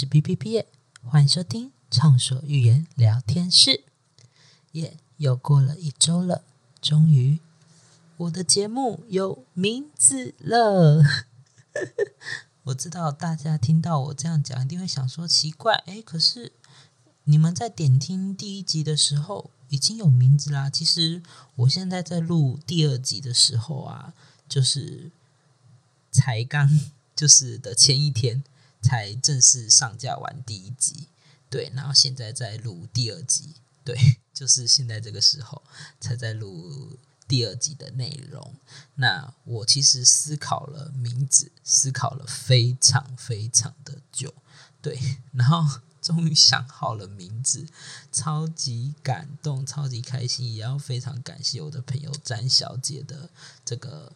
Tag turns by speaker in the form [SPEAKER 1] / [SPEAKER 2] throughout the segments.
[SPEAKER 1] 是 B B B，欢迎收听畅所欲言聊天室。耶，又过了一周了，终于我的节目有名字了。我知道大家听到我这样讲，一定会想说奇怪，哎，可是你们在点听第一集的时候已经有名字啦。其实我现在在录第二集的时候啊，就是才刚 就是的前一天。才正式上架完第一集，对，然后现在在录第二集，对，就是现在这个时候才在录第二集的内容。那我其实思考了名字，思考了非常非常的久，对，然后终于想好了名字，超级感动，超级开心，也要非常感谢我的朋友詹小姐的这个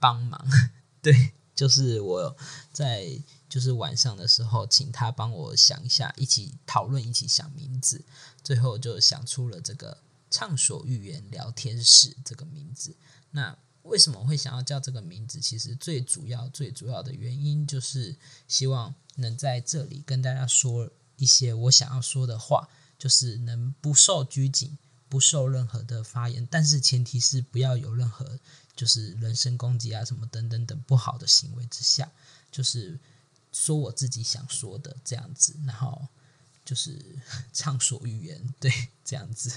[SPEAKER 1] 帮忙，对，就是我在。就是晚上的时候，请他帮我想一下，一起讨论，一起想名字，最后就想出了这个“畅所欲言聊天室”这个名字。那为什么会想要叫这个名字？其实最主要、最主要的原因就是希望能在这里跟大家说一些我想要说的话，就是能不受拘谨，不受任何的发言，但是前提是不要有任何就是人身攻击啊、什么等等等不好的行为之下，就是。说我自己想说的这样子，然后就是 畅所欲言，对这样子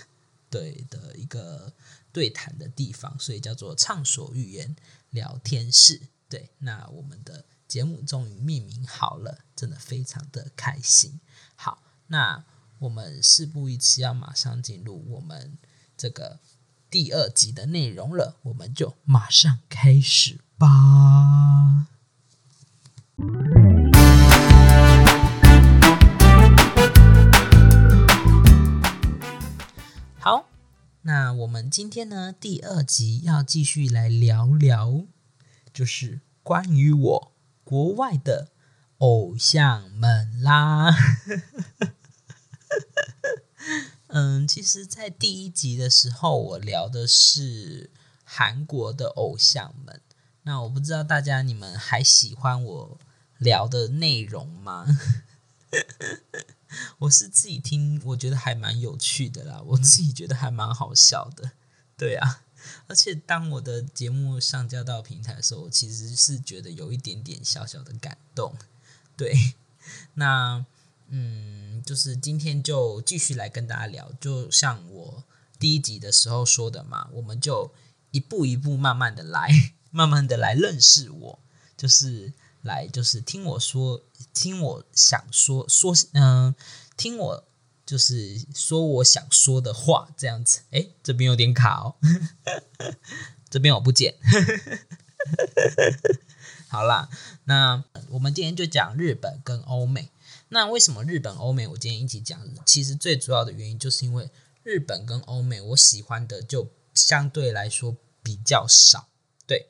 [SPEAKER 1] 对的一个对谈的地方，所以叫做畅所欲言聊天室。对，那我们的节目终于命名好了，真的非常的开心。好，那我们事不宜迟，要马上进入我们这个第二集的内容了，我们就马上开始吧。好那我们今天呢，第二集要继续来聊聊，就是关于我国外的偶像们啦。嗯，其实，在第一集的时候，我聊的是韩国的偶像们。那我不知道大家你们还喜欢我聊的内容吗？我是自己听，我觉得还蛮有趣的啦，我自己觉得还蛮好笑的，对啊。而且当我的节目上架到平台的时候，我其实是觉得有一点点小小的感动。对，那嗯，就是今天就继续来跟大家聊，就像我第一集的时候说的嘛，我们就一步一步慢慢的来，慢慢的来认识我，就是。来就是听我说，听我想说说，嗯，听我就是说我想说的话，这样子。哎，这边有点卡哦，这边我不剪。好啦，那我们今天就讲日本跟欧美。那为什么日本、欧美我今天一起讲？其实最主要的原因就是因为日本跟欧美，我喜欢的就相对来说比较少。对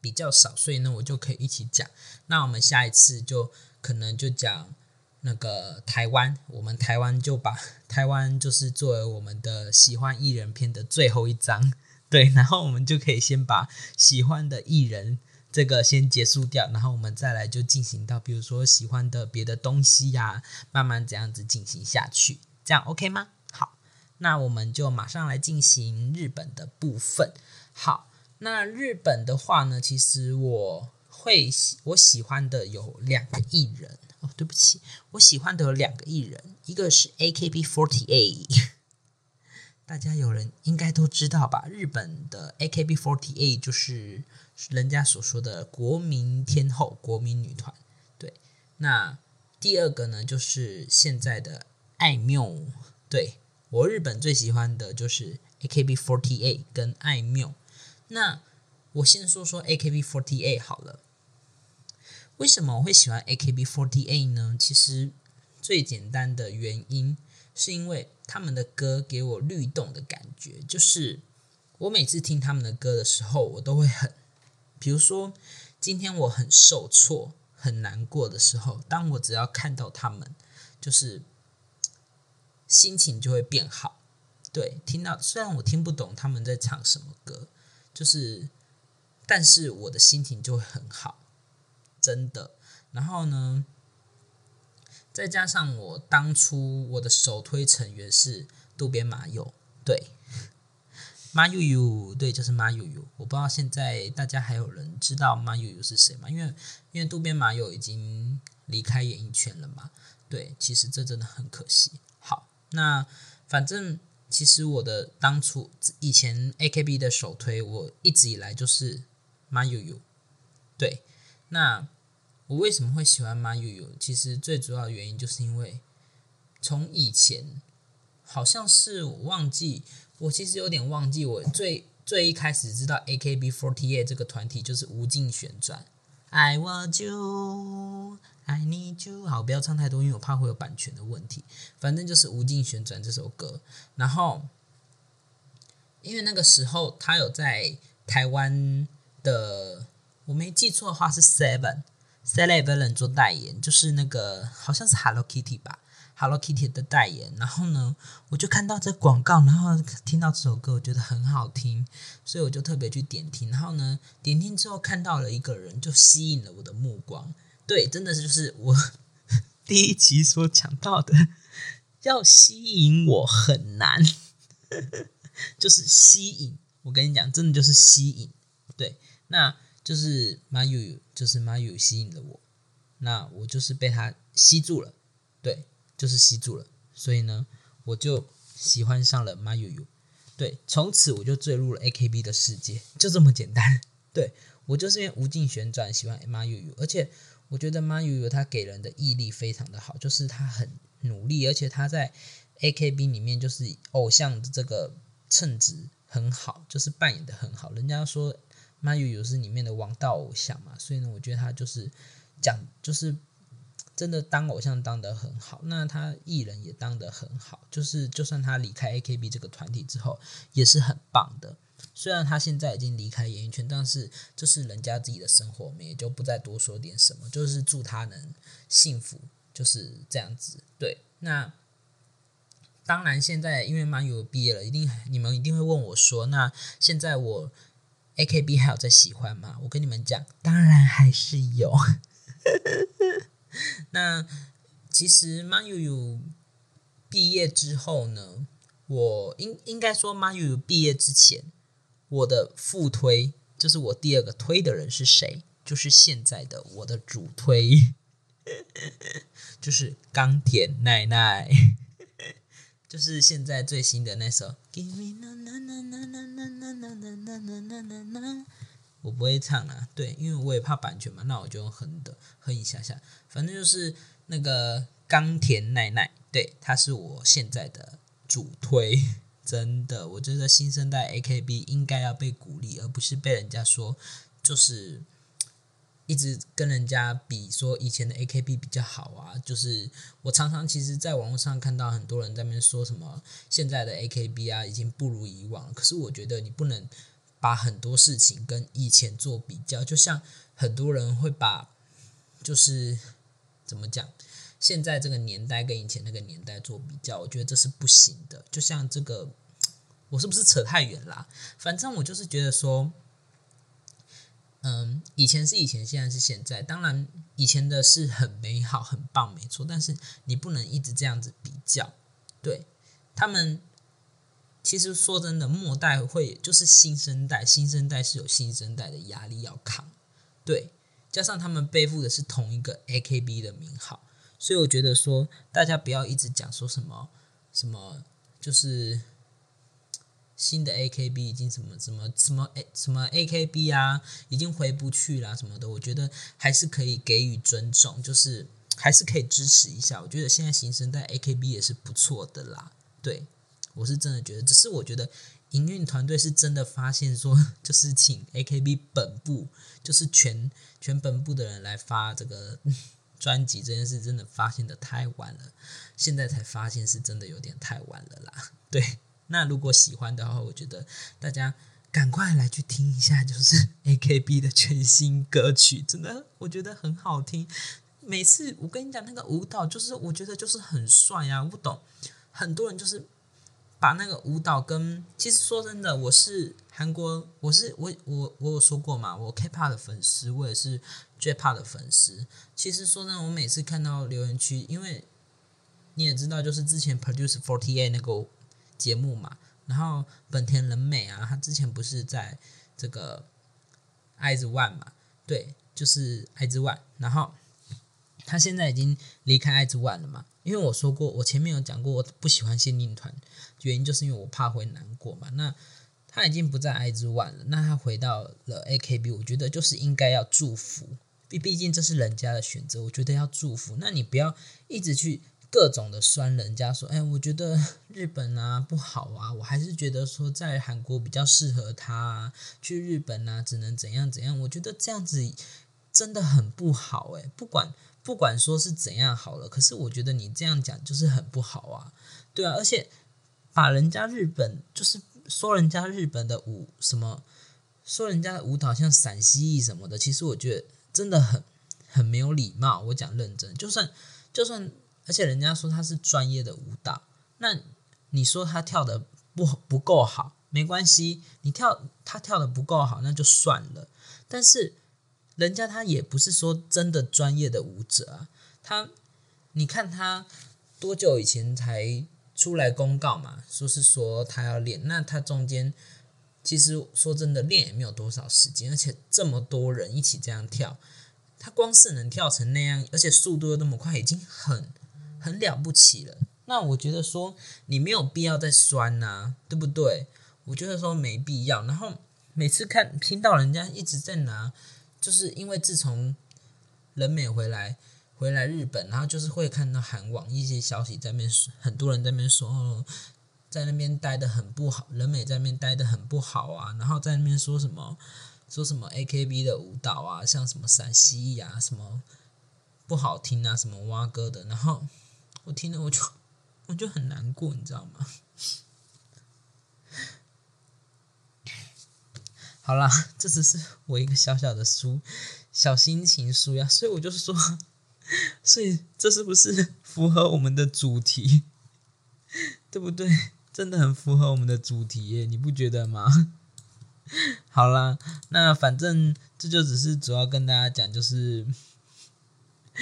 [SPEAKER 1] 比较少，所以呢，我就可以一起讲。那我们下一次就可能就讲那个台湾，我们台湾就把台湾就是作为我们的喜欢艺人片的最后一章，对，然后我们就可以先把喜欢的艺人这个先结束掉，然后我们再来就进行到比如说喜欢的别的东西呀，慢慢这样子进行下去，这样 OK 吗？好，那我们就马上来进行日本的部分。好。那日本的话呢，其实我会喜我喜欢的有两个艺人哦，对不起，我喜欢的有两个艺人，一个是 AKB48，大家有人应该都知道吧？日本的 AKB48 就是人家所说的国民天后、国民女团。对，那第二个呢，就是现在的爱缪。对我日本最喜欢的就是 AKB48 跟爱缪。那我先说说 AKB48 好了。为什么我会喜欢 AKB48 呢？其实最简单的原因是因为他们的歌给我律动的感觉，就是我每次听他们的歌的时候，我都会很，比如说今天我很受挫、很难过的时候，当我只要看到他们，就是心情就会变好。对，听到虽然我听不懂他们在唱什么歌。就是，但是我的心情就会很好，真的。然后呢，再加上我当初我的首推成员是渡边麻友，对，麻友友，对，就是麻友友。我不知道现在大家还有人知道麻友友是谁吗？因为因为渡边麻友已经离开演艺圈了嘛。对，其实这真的很可惜。好，那反正其实我的当初以前 AKB 的首推，我一直以来就是麻友友。对，那。我为什么会喜欢马友友？其实最主要的原因就是因为从以前好像是我忘记，我其实有点忘记，我最最一开始知道 AKB48 这个团体就是无尽旋转。I want you, I need you。好，不要唱太多，因为我怕会有版权的问题。反正就是无尽旋转这首歌。然后因为那个时候他有在台湾的，我没记错的话是 Seven。C e l e b r a n 做代言，就是那个好像是 Hello Kitty 吧，Hello Kitty 的代言。然后呢，我就看到这广告，然后听到这首歌，我觉得很好听，所以我就特别去点听。然后呢，点听之后看到了一个人，就吸引了我的目光。对，真的是就是我 第一集所讲到的，要吸引我很难，就是吸引。我跟你讲，真的就是吸引。对，那。就是马友，就是马友吸引了我，那我就是被他吸住了，对，就是吸住了，所以呢，我就喜欢上了马友友，对，从此我就坠入了 AKB 的世界，就这么简单，对我就是因为无尽旋转喜欢马友友，而且我觉得马友友他给人的毅力非常的好，就是他很努力，而且他在 AKB 里面就是偶像的这个称职很好，就是扮演的很好，人家说。马友友是里面的王道偶像嘛，所以呢，我觉得他就是讲，就是真的当偶像当得很好。那他艺人也当得很好，就是就算他离开 AKB 这个团体之后，也是很棒的。虽然他现在已经离开演艺圈，但是这是人家自己的生活，我们也就不再多说点什么，就是祝他能幸福，就是这样子。对，那当然现在因为马友毕业了，一定你们一定会问我说，那现在我。A K B 还有在喜欢吗？我跟你们讲，当然还是有。那其实马悠悠毕业之后呢，我应应该说马悠悠毕业之前，我的副推就是我第二个推的人是谁？就是现在的我的主推，就是冈田奈奈。就是现在最新的那首，我不会唱啊，对，因为我也怕版权嘛，那我就哼的哼一下下，反正就是那个冈田奈奈，对，他是我现在的主推，真的，我觉得新生代 AKB 应该要被鼓励，而不是被人家说就是。一直跟人家比说以前的 AKB 比较好啊，就是我常常其实在网络上看到很多人在那边说什么现在的 AKB 啊已经不如以往，可是我觉得你不能把很多事情跟以前做比较，就像很多人会把就是怎么讲现在这个年代跟以前那个年代做比较，我觉得这是不行的。就像这个，我是不是扯太远啦？反正我就是觉得说。嗯，以前是以前，现在是现在。当然，以前的是很美好、很棒，没错。但是你不能一直这样子比较。对他们，其实说真的，末代会就是新生代，新生代是有新生代的压力要扛。对，加上他们背负的是同一个 AKB 的名号，所以我觉得说，大家不要一直讲说什么什么，就是。新的 AKB 已经什么什么什么 A 什么 AKB 啊，已经回不去啦什么的，我觉得还是可以给予尊重，就是还是可以支持一下。我觉得现在新生代 AKB 也是不错的啦。对我是真的觉得，只是我觉得营运团队是真的发现说，就是请 AKB 本部，就是全全本部的人来发这个 专辑这件事，真的发现的太晚了，现在才发现是真的有点太晚了啦。对。那如果喜欢的话，我觉得大家赶快来去听一下，就是 A K B 的全新歌曲，真的我觉得很好听。每次我跟你讲那个舞蹈，就是我觉得就是很帅啊！不懂，很多人就是把那个舞蹈跟……其实说真的，我是韩国，我是我我我有说过嘛，我 K Pop 的粉丝，我也是 J Pop 的粉丝。其实说真的，我每次看到留言区，因为你也知道，就是之前 Produce Forty Eight 那个节目嘛，然后本田人美啊，他之前不是在这个爱之 One 嘛，对，就是爱之 One，然后他现在已经离开爱之 One 了嘛，因为我说过，我前面有讲过，我不喜欢限定团，原因就是因为我怕会难过嘛，那。他已经不在爱之 One 了，那他回到了 AKB，我觉得就是应该要祝福，毕毕竟这是人家的选择，我觉得要祝福。那你不要一直去各种的酸人家，说，哎，我觉得日本啊不好啊，我还是觉得说在韩国比较适合他，啊，去日本啊只能怎样怎样，我觉得这样子真的很不好，哎，不管不管说是怎样好了，可是我觉得你这样讲就是很不好啊，对啊，而且把人家日本就是。说人家日本的舞什么，说人家舞蹈像陕西艺什么的，其实我觉得真的很很没有礼貌。我讲认真，就算就算，而且人家说他是专业的舞蹈，那你说他跳的不不够好，没关系，你跳他跳的不够好，那就算了。但是人家他也不是说真的专业的舞者啊，他你看他多久以前才？出来公告嘛，说是说他要练，那他中间其实说真的练也没有多少时间，而且这么多人一起这样跳，他光是能跳成那样，而且速度又那么快，已经很很了不起了。那我觉得说你没有必要再酸呐，对不对？我觉得说没必要。然后每次看听到人家一直在拿，就是因为自从人美回来。回来日本，然后就是会看到韩网一些消息在那边，很多人在那边说，哦，在那边待的很不好，人美在那边待的很不好啊，然后在那边说什么，说什么 A K B 的舞蹈啊，像什么陕西呀，什么不好听啊，什么蛙哥的，然后我听了我就我就很难过，你知道吗？好啦，这只是我一个小小的书，小心情书呀，所以我就是说。所以这是不是符合我们的主题？对不对？真的很符合我们的主题，你不觉得吗？好啦，那反正这就只是主要跟大家讲，就是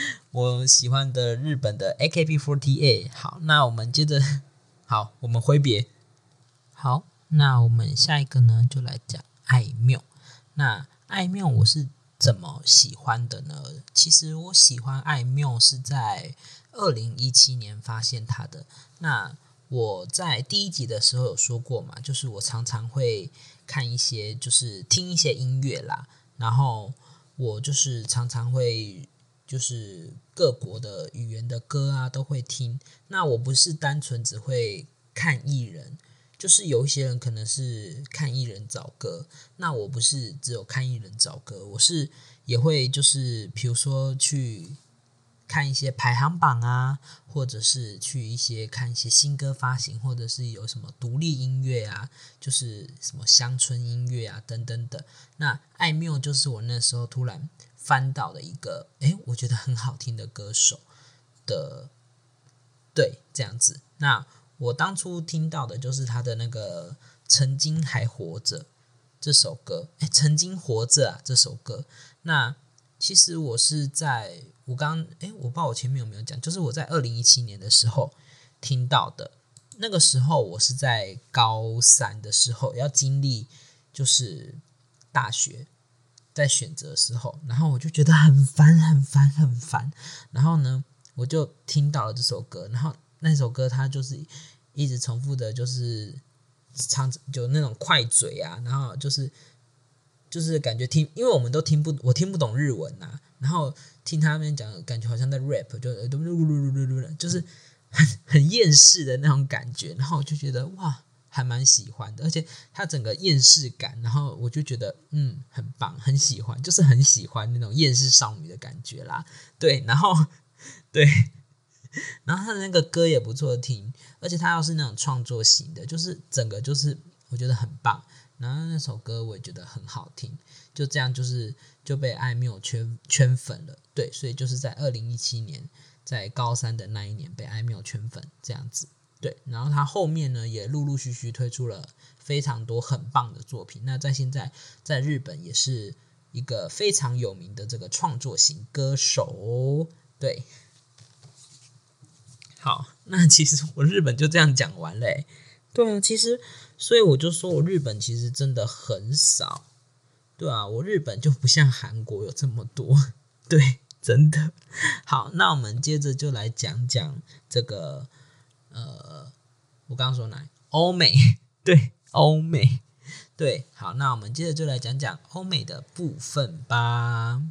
[SPEAKER 1] 我喜欢的日本的 AKB48。好，那我们接着，好，我们挥别。好，那我们下一个呢，就来讲爱妙。那爱妙，我是。怎么喜欢的呢？其实我喜欢艾妙是在二零一七年发现他的。那我在第一集的时候有说过嘛，就是我常常会看一些，就是听一些音乐啦。然后我就是常常会，就是各国的语言的歌啊都会听。那我不是单纯只会看艺人。就是有一些人可能是看艺人找歌，那我不是只有看艺人找歌，我是也会就是比如说去看一些排行榜啊，或者是去一些看一些新歌发行，或者是有什么独立音乐啊，就是什么乡村音乐啊等等等。那艾缪就是我那时候突然翻到的一个，诶，我觉得很好听的歌手的，对，这样子。那我当初听到的就是他的那个《曾经还活着》这首歌，哎，曾经活着啊这首歌。那其实我是在我刚哎，我不知道我前面有没有讲，就是我在二零一七年的时候听到的。那个时候我是在高三的时候要经历，就是大学在选择的时候，然后我就觉得很烦，很烦，很烦。然后呢，我就听到了这首歌，然后。那首歌它就是一直重复的，就是唱就那种快嘴啊，然后就是就是感觉听，因为我们都听不，我听不懂日文呐，然后听他们讲，感觉好像在 rap，就嘟噜噜噜噜噜，就是很很厌世的那种感觉，然后我就觉得哇，还蛮喜欢的，而且它整个厌世感，然后我就觉得嗯，很棒，很喜欢，就是很喜欢那种厌世少女的感觉啦，对，然后对。然后他的那个歌也不错听，而且他要是那种创作型的，就是整个就是我觉得很棒。然后那首歌我也觉得很好听，就这样就是就被艾缪圈圈粉了。对，所以就是在二零一七年，在高三的那一年被艾缪圈粉这样子。对，然后他后面呢也陆陆续续推出了非常多很棒的作品。那在现在在日本也是一个非常有名的这个创作型歌手。对。好，那其实我日本就这样讲完嘞。对啊，其实所以我就说我日本其实真的很少。对啊，我日本就不像韩国有这么多。对，真的。好，那我们接着就来讲讲这个，呃，我刚刚说哪？欧美，对，欧美，对。好，那我们接着就来讲讲欧美的部分吧。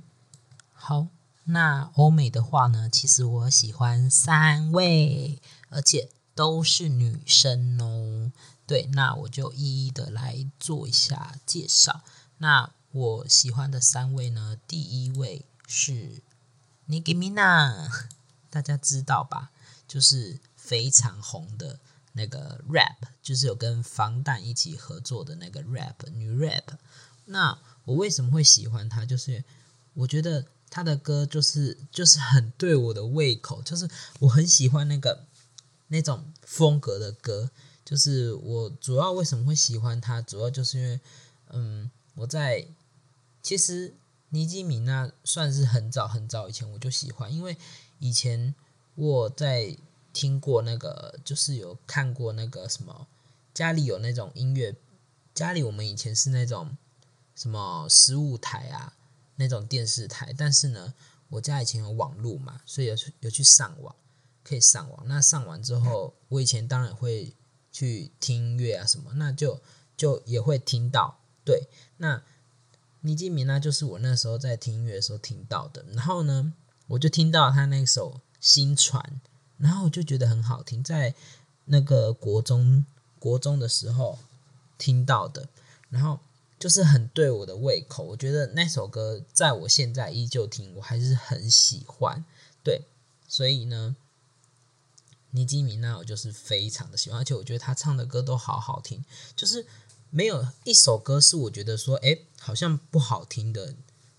[SPEAKER 1] 好，那欧美的话呢，其实我喜欢三位，而且都是女生哦。对，那我就一一的来做一下介绍。那我喜欢的三位呢，第一位是 Nigina，大家知道吧？就是非常红的那个 rap，就是有跟防弹一起合作的那个 rap 女 rap。那我为什么会喜欢她？就是我觉得她的歌就是就是很对我的胃口，就是我很喜欢那个那种风格的歌。就是我主要为什么会喜欢她，主要就是因为嗯我在。其实尼基米那算是很早很早以前我就喜欢，因为以前我在听过那个，就是有看过那个什么，家里有那种音乐，家里我们以前是那种什么十五台啊那种电视台，但是呢，我家以前有网络嘛，所以有去有去上网，可以上网。那上完之后，我以前当然会去听音乐啊什么，那就就也会听到，对，那。尼基米娜就是我那时候在听音乐的时候听到的，然后呢，我就听到他那首《新传》，然后我就觉得很好听，在那个国中国中的时候听到的，然后就是很对我的胃口，我觉得那首歌在我现在依旧听，我还是很喜欢，对，所以呢，尼基米娜我就是非常的喜欢，而且我觉得他唱的歌都好好听，就是。没有一首歌是我觉得说，哎，好像不好听的。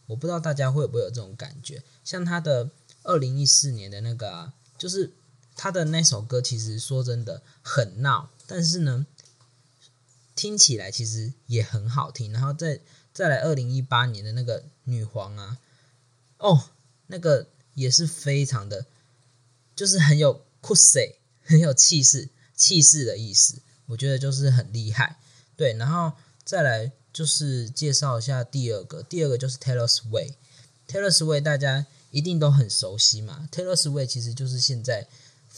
[SPEAKER 1] 我不知道大家会不会有这种感觉。像他的二零一四年的那个，就是他的那首歌，其实说真的很闹，但是呢，听起来其实也很好听。然后再再来二零一八年的那个女皇啊，哦，那个也是非常的，就是很有酷 y 很有气势，气势的意思。我觉得就是很厉害。对，然后再来就是介绍一下第二个，第二个就是 Taylor Swift。Taylor Swift 大家一定都很熟悉嘛，Taylor Swift 其实就是现在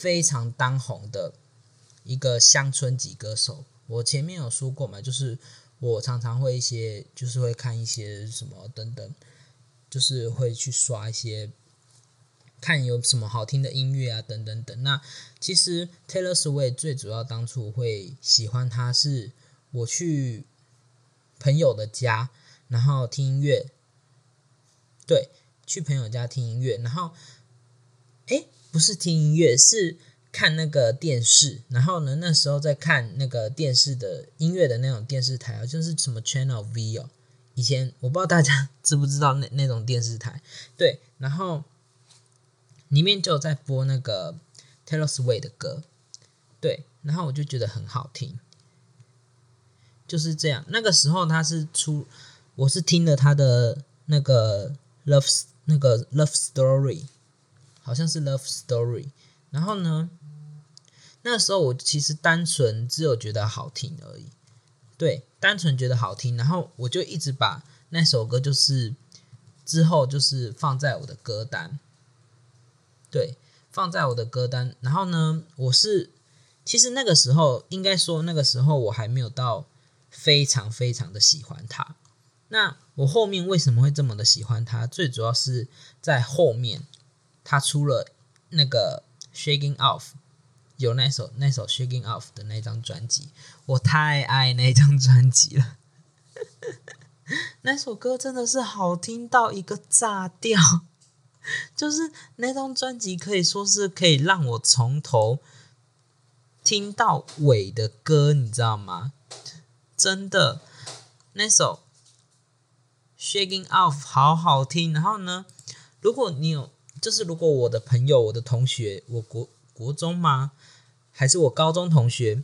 [SPEAKER 1] 非常当红的一个乡村级歌手。我前面有说过嘛，就是我常常会一些，就是会看一些什么等等，就是会去刷一些，看有什么好听的音乐啊，等等等。那其实 Taylor Swift 最主要当初会喜欢他是。我去朋友的家，然后听音乐。对，去朋友家听音乐，然后，哎，不是听音乐，是看那个电视。然后呢，那时候在看那个电视的音乐的那种电视台啊，就是什么 Channel V 哦。以前我不知道大家 知不知道那那种电视台。对，然后里面就有在播那个 Taylor Swift 的歌。对，然后我就觉得很好听。就是这样，那个时候他是出，我是听了他的那个 love 那个 love story，好像是 love story。然后呢，那时候我其实单纯只有觉得好听而已，对，单纯觉得好听。然后我就一直把那首歌就是之后就是放在我的歌单，对，放在我的歌单。然后呢，我是其实那个时候应该说那个时候我还没有到。非常非常的喜欢他。那我后面为什么会这么的喜欢他？最主要是在后面他出了那个《Shaking Off》，有那首那首《Shaking Off》的那张专辑，我太爱那张专辑了。那首歌真的是好听到一个炸掉，就是那张专辑可以说是可以让我从头听到尾的歌，你知道吗？真的，那首《Shaking Off》好好听。然后呢，如果你有，就是如果我的朋友、我的同学，我国国中吗？还是我高中同学？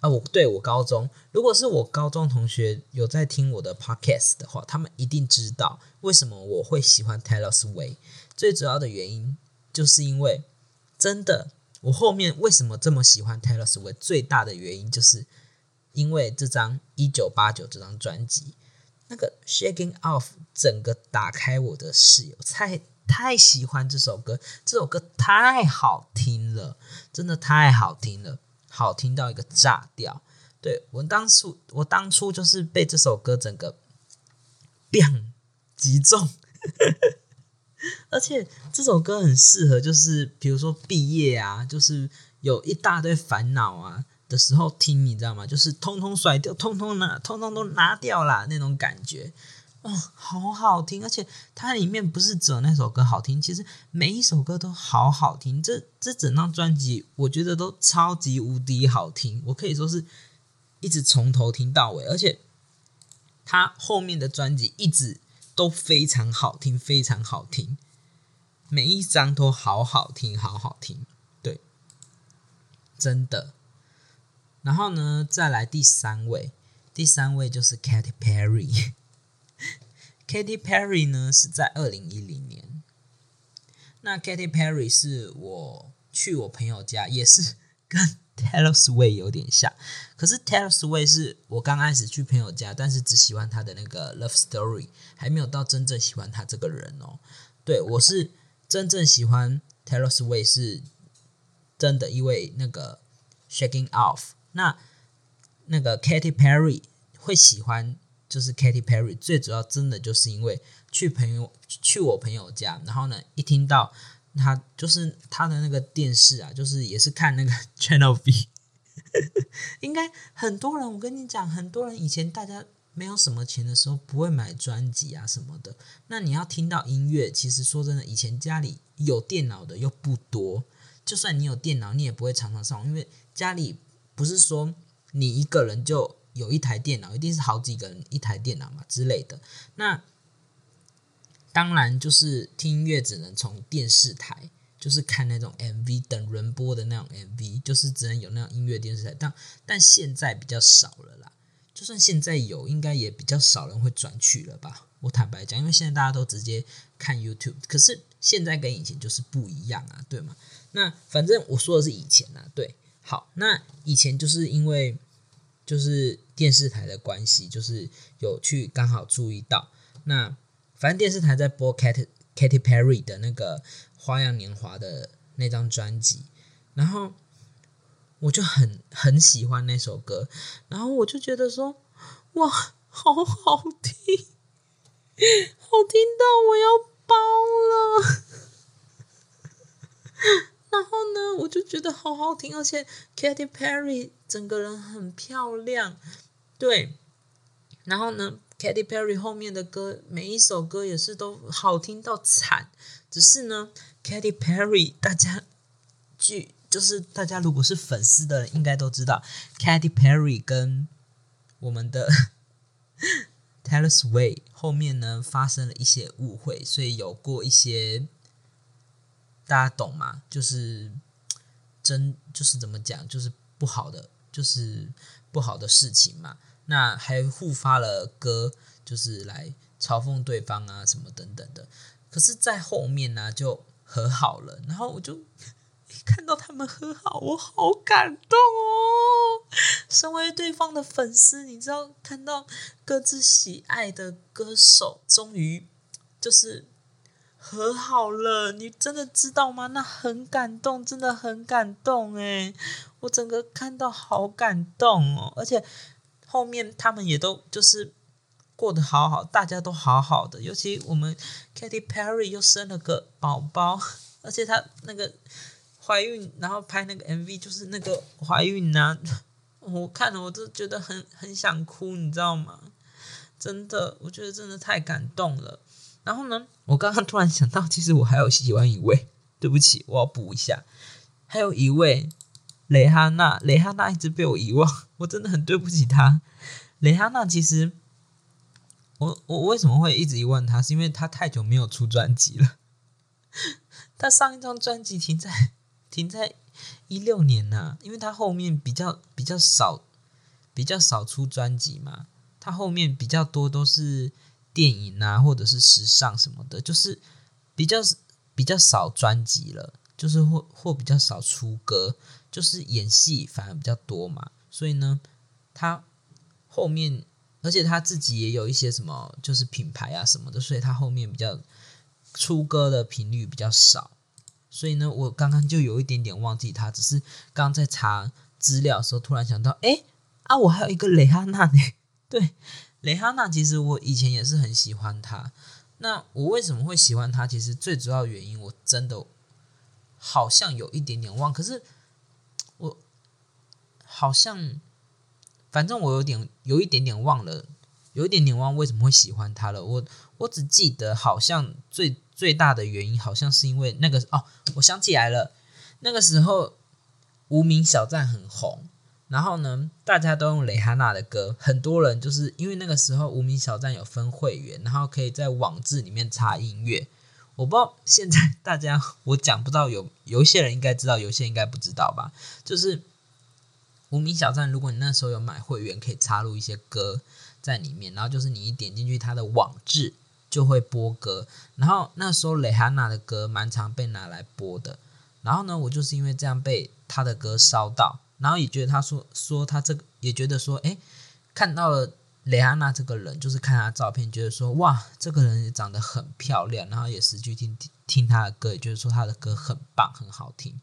[SPEAKER 1] 啊，我对我高中，如果是我高中同学有在听我的 Podcast 的话，他们一定知道为什么我会喜欢 Taylor Swift。最主要的原因就是因为真的，我后面为什么这么喜欢 Taylor Swift？最大的原因就是因为这张一九八九这张专辑，那个 Shaking Off 整个打开我的视野，太太喜欢这首歌，这首歌太好听了，真的太好听了，好听到一个炸掉。对我当初，我当初就是被这首歌整个 bang 击中。而且这首歌很适合，就是比如说毕业啊，就是有一大堆烦恼啊的时候听，你知道吗？就是通通甩掉，通通拿，通通都拿掉啦那种感觉，哦，好好听！而且它里面不是只有那首歌好听，其实每一首歌都好好听。这这整张专辑，我觉得都超级无敌好听，我可以说是一直从头听到尾，而且它后面的专辑一直。都非常好听，非常好听，每一张都好好听，好好听，对，真的。然后呢，再来第三位，第三位就是 Katy Perry。Katy Perry 呢是在二零一零年，那 Katy Perry 是我去我朋友家，也是跟。Taylor Swift 有点像，可是 Taylor Swift 是我刚开始去朋友家，但是只喜欢他的那个 Love Story，还没有到真正喜欢他这个人哦。对我是真正喜欢 Taylor Swift 是真的，因为那个 Shaking Off。那那个 Katy Perry 会喜欢，就是 Katy Perry 最主要真的就是因为去朋友去我朋友家，然后呢一听到。他就是他的那个电视啊，就是也是看那个 Channel V，应该很多人，我跟你讲，很多人以前大家没有什么钱的时候，不会买专辑啊什么的。那你要听到音乐，其实说真的，以前家里有电脑的又不多，就算你有电脑，你也不会常常上网，因为家里不是说你一个人就有一台电脑，一定是好几个人一台电脑嘛之类的。那当然，就是听音乐只能从电视台，就是看那种 MV 等人播的那种 MV，就是只能有那种音乐电视台。但但现在比较少了啦，就算现在有，应该也比较少人会转去了吧？我坦白讲，因为现在大家都直接看 YouTube，可是现在跟以前就是不一样啊，对吗？那反正我说的是以前啊，对，好，那以前就是因为就是电视台的关系，就是有去刚好注意到那。反正电视台在播 Katy Katy Perry 的那个《花样年华》的那张专辑，然后我就很很喜欢那首歌，然后我就觉得说，哇，好好听，好听到我要包了。然后呢，我就觉得好好听，而且 Katy Perry 整个人很漂亮，对。然后呢？Katy Perry 后面的歌，每一首歌也是都好听到惨。只是呢，Katy Perry 大家据就是大家如果是粉丝的，应该都知道，Katy Perry 跟我们的 Taylor Swift 后面呢发生了一些误会，所以有过一些大家懂吗？就是真就是怎么讲，就是不好的，就是不好的事情嘛。那还互发了歌，就是来嘲讽对方啊，什么等等的。可是，在后面呢，就和好了。然后我就看到他们和好，我好感动哦！身为对方的粉丝，你知道，看到各自喜爱的歌手终于就是和好了，你真的知道吗？那很感动，真的很感动诶，我整个看到好感动哦，而且。后面他们也都就是过得好好，大家都好好的。尤其我们 Katy Perry 又生了个宝宝，而且她那个怀孕，然后拍那个 MV 就是那个怀孕呐，我看了我都觉得很很想哭，你知道吗？真的，我觉得真的太感动了。然后呢，我刚刚突然想到，其实我还有喜欢一位，对不起，我要补一下，还有一位。蕾哈娜，蕾哈娜一直被我遗忘，我真的很对不起她。蕾哈娜其实，我我为什么会一直遗忘她？是因为她太久没有出专辑了。她上一张专辑停在停在一六年呐，因为她后面比较比较少比较少出专辑嘛，她后面比较多都是电影啊或者是时尚什么的，就是比较比较少专辑了。就是或或比较少出歌，就是演戏反而比较多嘛。所以呢，他后面，而且他自己也有一些什么，就是品牌啊什么的，所以他后面比较出歌的频率比较少。所以呢，我刚刚就有一点点忘记他，只是刚在查资料的时候，突然想到，哎啊，我还有一个蕾哈娜呢。对，蕾哈娜其实我以前也是很喜欢她。那我为什么会喜欢她？其实最主要原因，我真的好像有一点点忘，可是好像反正我有点有一点点忘了，有一点点忘为什么会喜欢他了。我我只记得好像最。最大的原因好像是因为那个哦，我想起来了，那个时候无名小站很红，然后呢，大家都用蕾哈娜的歌，很多人就是因为那个时候无名小站有分会员，然后可以在网志里面查音乐。我不知道现在大家我讲不到有有一些人应该知道，有些应该不知道吧？就是无名小站，如果你那时候有买会员，可以插入一些歌在里面，然后就是你一点进去它的网志。就会播歌，然后那时候蕾哈娜的歌蛮常被拿来播的，然后呢，我就是因为这样被他的歌烧到，然后也觉得他说说他这个也觉得说，哎，看到了蕾哈娜这个人，就是看她照片，觉得说哇，这个人也长得很漂亮，然后也实际听听他的歌，也就是说他的歌很棒，很好听。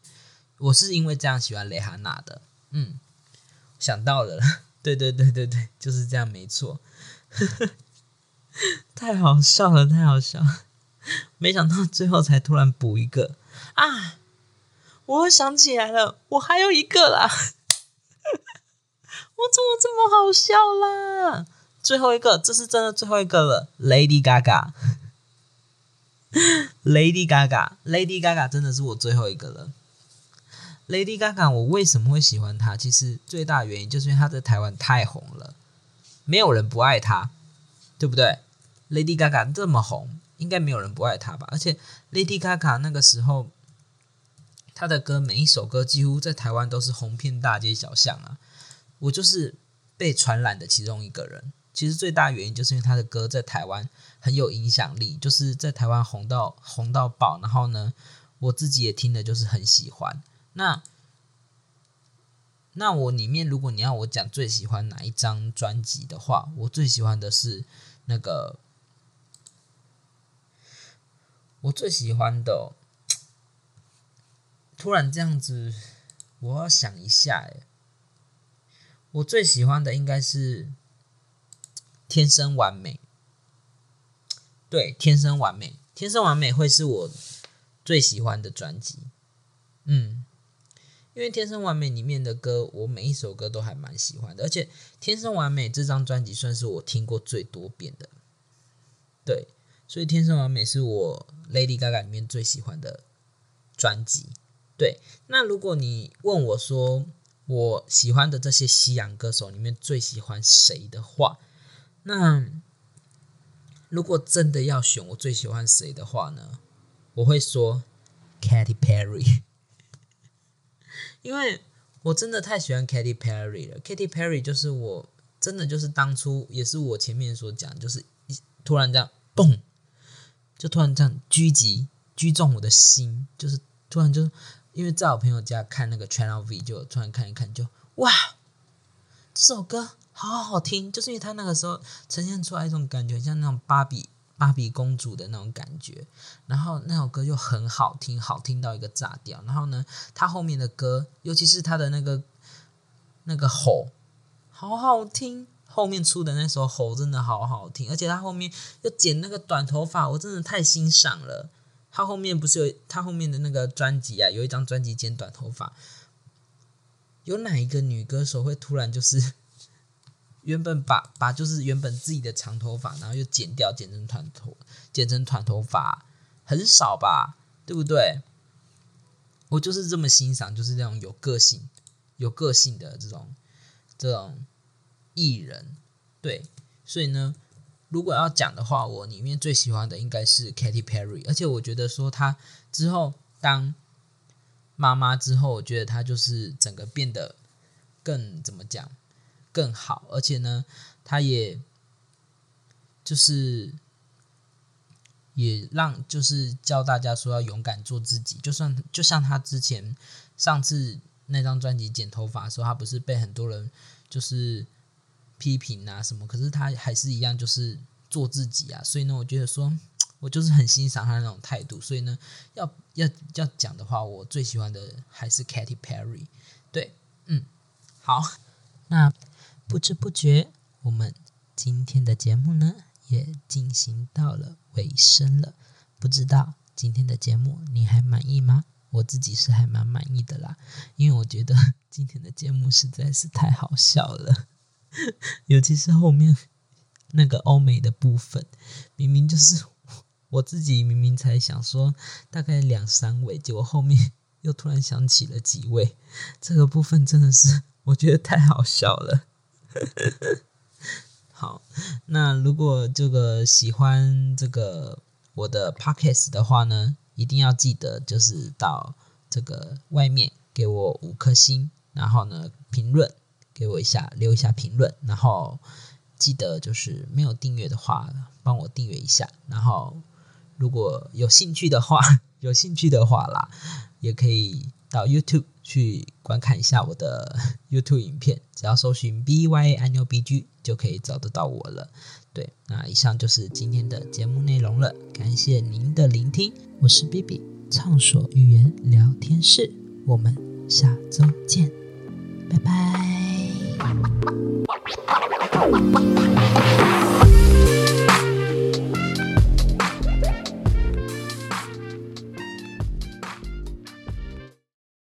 [SPEAKER 1] 我是因为这样喜欢蕾哈娜的，嗯，想到了，对对对对对，就是这样，没错。太好笑了，太好笑！没想到最后才突然补一个啊！我想起来了，我还有一个啦！我怎么这么好笑啦？最后一个，这是真的最后一个了，Lady Gaga，Lady Gaga，Lady Gaga 真的是我最后一个了。Lady Gaga，我为什么会喜欢她？其实最大原因就是因为她在台湾太红了，没有人不爱她，对不对？Lady Gaga 这么红，应该没有人不爱她吧？而且 Lady Gaga 那个时候，她的歌每一首歌几乎在台湾都是红遍大街小巷啊！我就是被传染的其中一个人。其实最大原因就是因为她的歌在台湾很有影响力，就是在台湾红到红到爆。然后呢，我自己也听的就是很喜欢。那那我里面，如果你要我讲最喜欢哪一张专辑的话，我最喜欢的是那个。我最喜欢的，突然这样子，我要想一下，哎，我最喜欢的应该是《天生完美》。对，《天生完美》，《天生完美》会是我最喜欢的专辑。嗯，因为《天生完美》里面的歌，我每一首歌都还蛮喜欢的，而且《天生完美》这张专辑算是我听过最多遍的。对。所以《天生完美》是我 Lady Gaga 里面最喜欢的专辑。对，那如果你问我说我喜欢的这些西洋歌手里面最喜欢谁的话，那如果真的要选我最喜欢谁的话呢？我会说 Katy Perry，因为我真的太喜欢 Katy Perry 了。Katy Perry 就是我真的就是当初也是我前面所讲，就是一突然这样嘣。就突然这样狙击击中我的心，就是突然就因为在我朋友家看那个 Channel V，就突然看一看，就哇，这首歌好好听，就是因为他那个时候呈现出来一种感觉，像那种芭比芭比公主的那种感觉，然后那首歌又很好听，好听到一个炸掉。然后呢，他后面的歌，尤其是他的那个那个吼，好好听。后面出的那首吼真的好好听，而且他后面又剪那个短头发，我真的太欣赏了。他后面不是有他后面的那个专辑啊，有一张专辑剪短头发。有哪一个女歌手会突然就是原本把把就是原本自己的长头发，然后又剪掉，剪成短头，剪成短头发，很少吧？对不对？我就是这么欣赏，就是那种有个性、有个性的这种这种。艺人，对，所以呢，如果要讲的话，我里面最喜欢的应该是 Katy Perry，而且我觉得说她之后当妈妈之后，我觉得她就是整个变得更怎么讲更好，而且呢，他也就是
[SPEAKER 2] 也让就是教大家说要勇敢做自己，就算就像他之前上次那张专辑剪头发的时候，他不是被很多人就是批评啊什么，可是他还是一样就是做自己啊，所以呢，我觉得说我就是很欣赏他那种态度，所以呢，要要要讲的话，我最喜欢的还是 Katy Perry，对，嗯，好，那不知不觉我们今天的节目呢也进行到了尾声了，不知道今天的节目你还满意吗？我自己是还蛮满意的啦，因为我觉得 今天的节目实在是太好笑了，尤其是后面那个欧美的部分，明明就是我自己明明才想说大概两三位，结果后面又突然想起了几位，这个部分真的是 我觉得太好笑了。好，那如果这个喜欢这个我的 podcast 的话呢，一定要记得就是到这个外面给我五颗星，然后呢评论给我一下，留一下评论，然后记得就是没有订阅的话，帮我订阅一下，然后如果有兴趣的话，有兴趣的话啦，也可以到 YouTube 去观看一下我的 YouTube 影片，只要搜寻 B Y I N U B G 就可以找得到我了。对，那以上就是今天的节目内容了，感谢您的聆听，我是 B B，畅所欲言聊天室，我们下周见，拜拜。